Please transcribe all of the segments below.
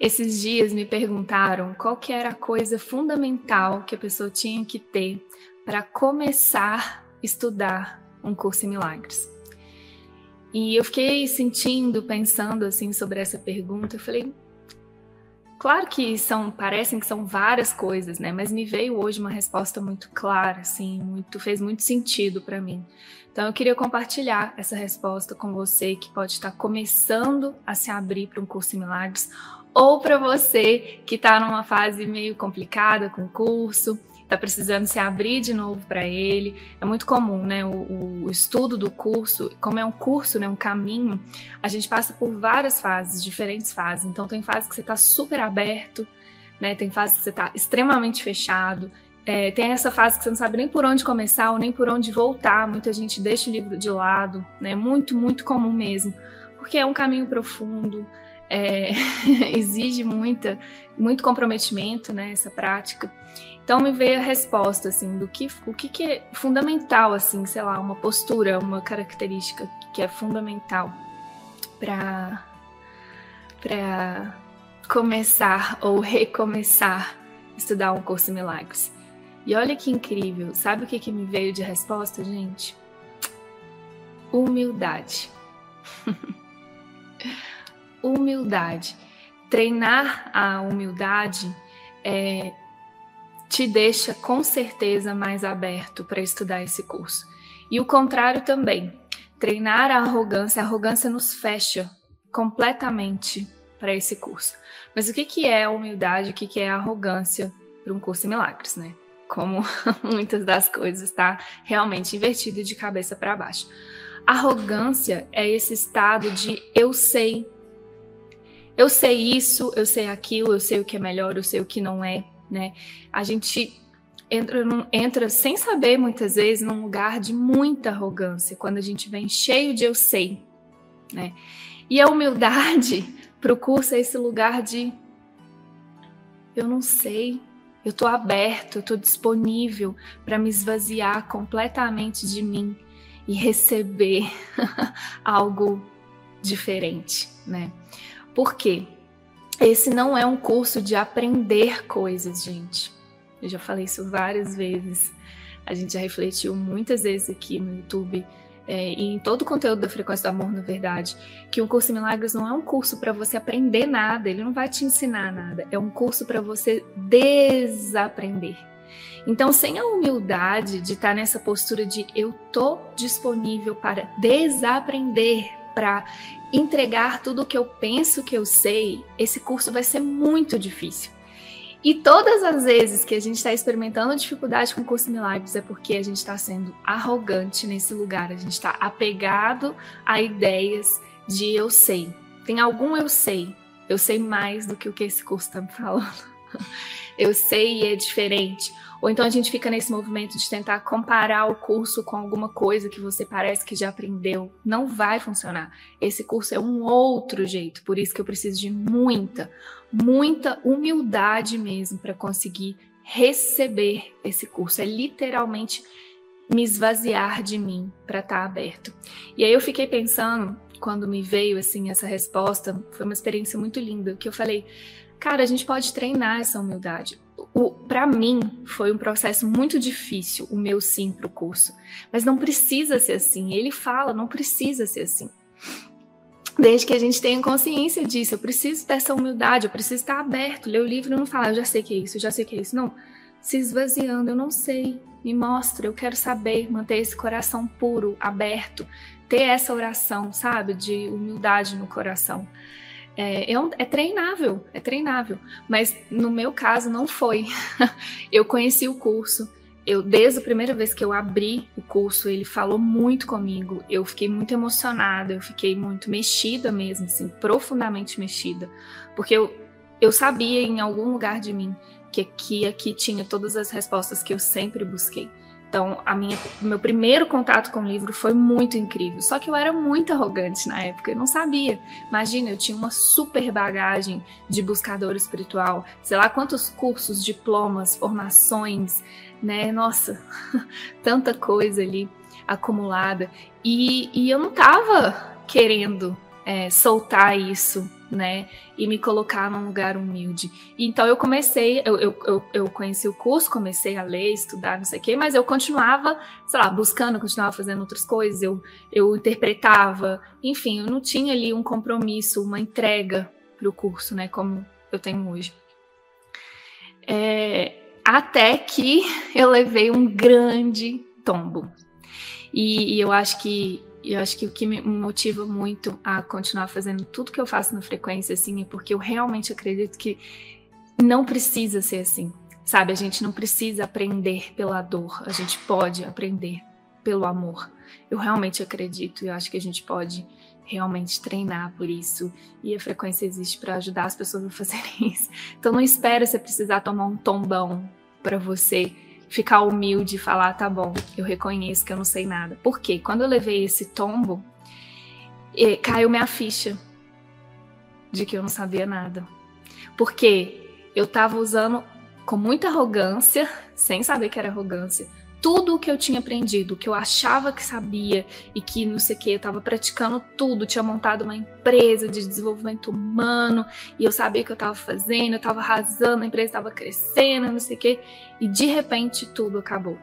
Esses dias me perguntaram qual que era a coisa fundamental que a pessoa tinha que ter para começar a estudar um curso em milagres. E eu fiquei sentindo, pensando assim sobre essa pergunta, eu falei, claro que são, parecem que são várias coisas, né? Mas me veio hoje uma resposta muito clara, assim, muito fez muito sentido para mim. Então eu queria compartilhar essa resposta com você que pode estar começando a se abrir para um curso em milagres ou para você que está numa fase meio complicada com o curso, está precisando se abrir de novo para ele. É muito comum, né? O, o, estudo do curso, como é um curso, né, um caminho, a gente passa por várias fases, diferentes fases. Então, tem fase que você está super aberto, né? Tem fase que você está extremamente fechado. É, tem essa fase que você não sabe nem por onde começar ou nem por onde voltar. Muita gente deixa o livro de lado, né? Muito, muito comum mesmo, porque é um caminho profundo é, exige muita, muito comprometimento, né, prática. Então me veio a resposta assim do que o que, que é fundamental assim, sei lá, uma postura, uma característica que é fundamental para para começar ou recomeçar estudar um curso em milagres. E olha que incrível, sabe o que, que me veio de resposta, gente? Humildade. humildade. Treinar a humildade é, te deixa com certeza mais aberto para estudar esse curso. E o contrário também. Treinar a arrogância, a arrogância nos fecha completamente para esse curso. Mas o que, que é humildade, o que, que é arrogância para um curso em milagres, né? Como muitas das coisas está realmente invertido de cabeça para baixo. Arrogância é esse estado de eu sei eu sei isso, eu sei aquilo, eu sei o que é melhor, eu sei o que não é, né? A gente entra, entra sem saber muitas vezes num lugar de muita arrogância, quando a gente vem cheio de eu sei, né? E a humildade o curso é esse lugar de eu não sei, eu estou aberto, eu estou disponível para me esvaziar completamente de mim e receber algo diferente, né? Por quê? Esse não é um curso de aprender coisas, gente. Eu já falei isso várias vezes. A gente já refletiu muitas vezes aqui no YouTube é, e em todo o conteúdo da Frequência do Amor, na verdade, que o curso Milagres não é um curso para você aprender nada, ele não vai te ensinar nada, é um curso para você desaprender. Então, sem a humildade de estar nessa postura de eu tô disponível para desaprender, para entregar tudo o que eu penso que eu sei, esse curso vai ser muito difícil. E todas as vezes que a gente está experimentando dificuldade com o curso Milagres é porque a gente está sendo arrogante nesse lugar, a gente está apegado a ideias de eu sei. Tem algum eu sei, eu sei mais do que o que esse curso está me falando. eu sei e é diferente. Ou então a gente fica nesse movimento de tentar comparar o curso com alguma coisa que você parece que já aprendeu. Não vai funcionar. Esse curso é um outro jeito, por isso que eu preciso de muita, muita humildade mesmo para conseguir receber esse curso. É literalmente me esvaziar de mim para estar tá aberto. E aí eu fiquei pensando, quando me veio assim essa resposta, foi uma experiência muito linda, que eu falei, cara, a gente pode treinar essa humildade. Para mim foi um processo muito difícil o meu sim para o curso, mas não precisa ser assim. Ele fala, não precisa ser assim. Desde que a gente tenha consciência disso, eu preciso dessa humildade, eu preciso estar aberto, ler o livro e não falar, eu já sei que é isso, eu já sei que é isso. Não, se esvaziando, eu não sei, me mostra, eu quero saber, manter esse coração puro, aberto, ter essa oração, sabe, de humildade no coração. É, é, um, é, treinável, é treinável. Mas no meu caso não foi. eu conheci o curso. Eu, desde a primeira vez que eu abri o curso, ele falou muito comigo. Eu fiquei muito emocionada, eu fiquei muito mexida mesmo, assim, profundamente mexida. Porque eu, eu sabia em algum lugar de mim que aqui, aqui tinha todas as respostas que eu sempre busquei. Então, a minha, meu primeiro contato com o livro foi muito incrível. Só que eu era muito arrogante na época, eu não sabia. Imagina, eu tinha uma super bagagem de buscador espiritual, sei lá quantos cursos, diplomas, formações, né? Nossa, tanta coisa ali acumulada. E, e eu não tava querendo é, soltar isso, né? E me colocar num lugar humilde. Então eu comecei, eu, eu, eu, conheci o curso, comecei a ler, estudar, não sei o quê, mas eu continuava, sei lá, buscando, continuava fazendo outras coisas, eu, eu interpretava, enfim, eu não tinha ali um compromisso, uma entrega para o curso, né? Como eu tenho hoje. É, até que eu levei um grande tombo. E, e eu acho que eu acho que o que me motiva muito a continuar fazendo tudo que eu faço na frequência assim é porque eu realmente acredito que não precisa ser assim. Sabe, a gente não precisa aprender pela dor, a gente pode aprender pelo amor. Eu realmente acredito e eu acho que a gente pode realmente treinar por isso. E a frequência existe para ajudar as pessoas a fazerem isso. Então não espera você precisar tomar um tombão para você ficar humilde e falar, tá bom, eu reconheço que eu não sei nada. Porque quando eu levei esse tombo, caiu minha ficha de que eu não sabia nada. Porque eu tava usando com muita arrogância, sem saber que era arrogância, tudo o que eu tinha aprendido, que eu achava que sabia e que não sei o que, eu estava praticando tudo, tinha montado uma empresa de desenvolvimento humano e eu sabia o que eu estava fazendo, eu estava arrasando, a empresa estava crescendo, não sei o que, e de repente tudo acabou.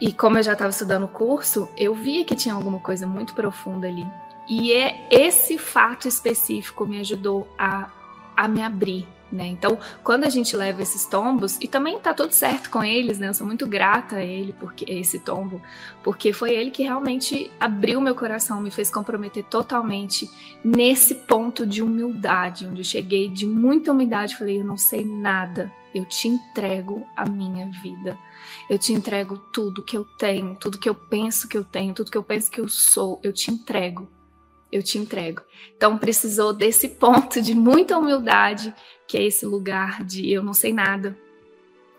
E como eu já estava estudando o curso, eu via que tinha alguma coisa muito profunda ali. E é esse fato específico me ajudou a, a me abrir né? Então, quando a gente leva esses tombos, e também tá tudo certo com eles, né? Eu sou muito grata a ele porque esse tombo, porque foi ele que realmente abriu meu coração, me fez comprometer totalmente nesse ponto de humildade, onde eu cheguei de muita humildade, falei, eu não sei nada, eu te entrego a minha vida. Eu te entrego tudo que eu tenho, tudo que eu penso que eu tenho, tudo que eu penso que eu sou, eu te entrego eu te entrego. Então precisou desse ponto de muita humildade, que é esse lugar de eu não sei nada.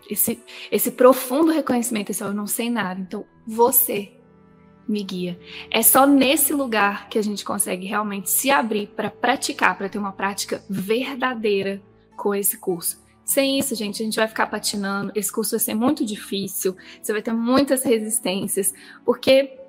Esse, esse profundo reconhecimento, esse eu não sei nada. Então você me guia. É só nesse lugar que a gente consegue realmente se abrir para praticar, para ter uma prática verdadeira com esse curso. Sem isso, gente, a gente vai ficar patinando. Esse curso vai ser muito difícil, você vai ter muitas resistências, porque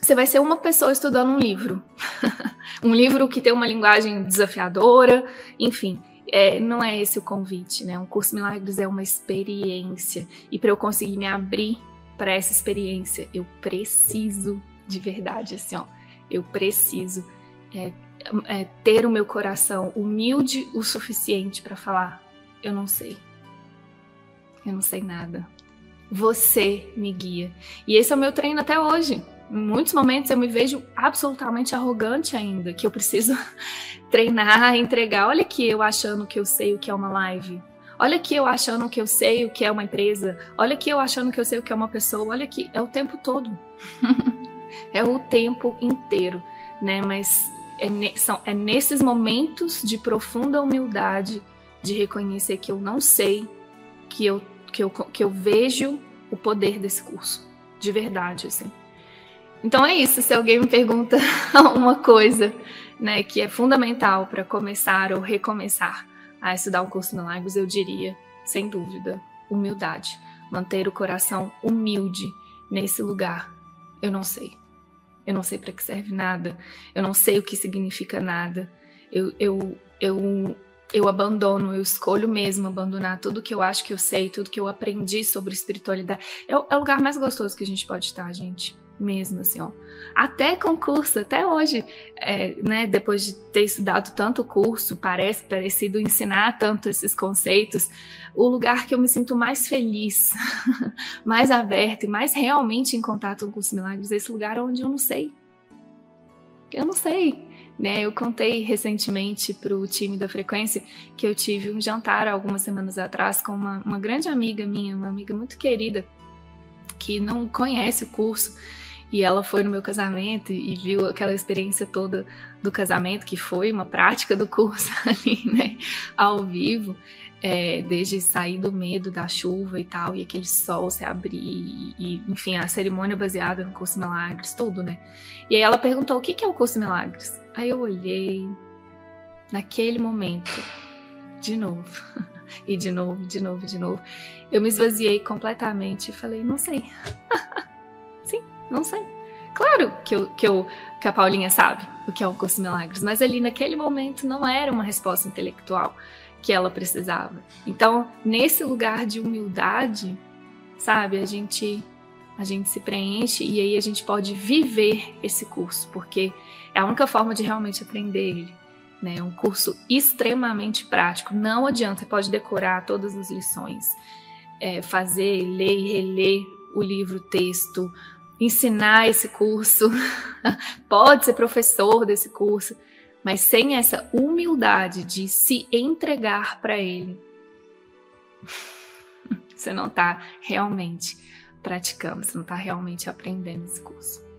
você vai ser uma pessoa estudando um livro. um livro que tem uma linguagem desafiadora, enfim. É, não é esse o convite, né? Um curso Milagres é uma experiência. E para eu conseguir me abrir para essa experiência, eu preciso de verdade, assim, ó. Eu preciso é, é, ter o meu coração humilde o suficiente para falar: eu não sei. Eu não sei nada. Você me guia. E esse é o meu treino até hoje em muitos momentos eu me vejo absolutamente arrogante ainda, que eu preciso treinar, entregar. Olha aqui eu achando que eu sei o que é uma live. Olha aqui eu achando que eu sei o que é uma empresa. Olha aqui eu achando que eu sei o que é uma pessoa. Olha aqui, é o tempo todo. é o tempo inteiro, né? Mas é, ne são, é nesses momentos de profunda humildade, de reconhecer que eu não sei, que eu, que eu, que eu vejo o poder desse curso. De verdade, assim. Então é isso. Se alguém me pergunta uma coisa, né, que é fundamental para começar ou recomeçar a estudar o curso Milagres, eu diria, sem dúvida, humildade. Manter o coração humilde nesse lugar. Eu não sei. Eu não sei para que serve nada. Eu não sei o que significa nada. Eu, eu, eu, eu abandono, eu escolho mesmo abandonar tudo que eu acho que eu sei, tudo que eu aprendi sobre espiritualidade. É, é o lugar mais gostoso que a gente pode estar, gente mesmo, assim, ó. Até concurso, até hoje, é, né, depois de ter estudado tanto curso, parece parecido ensinar tanto esses conceitos, o lugar que eu me sinto mais feliz, mais aberto e mais realmente em contato com o curso Milagres é esse lugar onde eu não sei. Eu não sei. Né, eu contei recentemente para o time da Frequência que eu tive um jantar algumas semanas atrás com uma, uma grande amiga minha, uma amiga muito querida, que não conhece o curso, e ela foi no meu casamento e viu aquela experiência toda do casamento, que foi uma prática do curso ali, né, ao vivo, é, desde sair do medo da chuva e tal, e aquele sol se abrir, e, e, enfim, a cerimônia baseada no curso Milagres, tudo, né. E aí ela perguntou o que, que é o curso Milagres. Aí eu olhei, naquele momento, de novo, e de novo, de novo, de novo, eu me esvaziei completamente e falei, não sei. Sim, não sei. Claro que, eu, que, eu, que a Paulinha sabe o que é o curso milagres, mas ali naquele momento não era uma resposta intelectual que ela precisava. Então, nesse lugar de humildade, sabe, a gente a gente se preenche e aí a gente pode viver esse curso, porque é a única forma de realmente aprender ele. Né? É um curso extremamente prático. Não adianta, você pode decorar todas as lições, é, fazer, ler e reler o livro, o texto, ensinar esse curso, pode ser professor desse curso, mas sem essa humildade de se entregar para ele, você não está realmente praticando, você não está realmente aprendendo esse curso.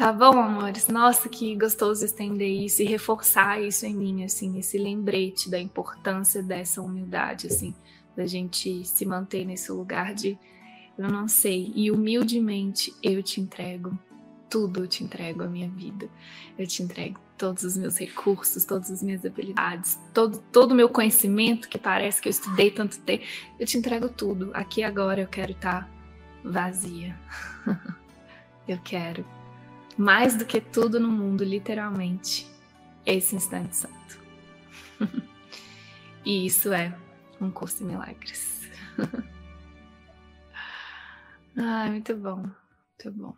Tá bom, amores? Nossa, que gostoso estender isso e reforçar isso em mim, assim, esse lembrete da importância dessa humildade, assim, da gente se manter nesse lugar de eu não sei. E humildemente eu te entrego tudo, eu te entrego a minha vida. Eu te entrego todos os meus recursos, todas as minhas habilidades, todo todo o meu conhecimento que parece que eu estudei tanto tempo. Eu te entrego tudo. Aqui agora eu quero estar tá vazia. eu quero mais do que tudo no mundo, literalmente, esse instante santo. e isso é um curso de milagres. Ai, muito bom, muito bom.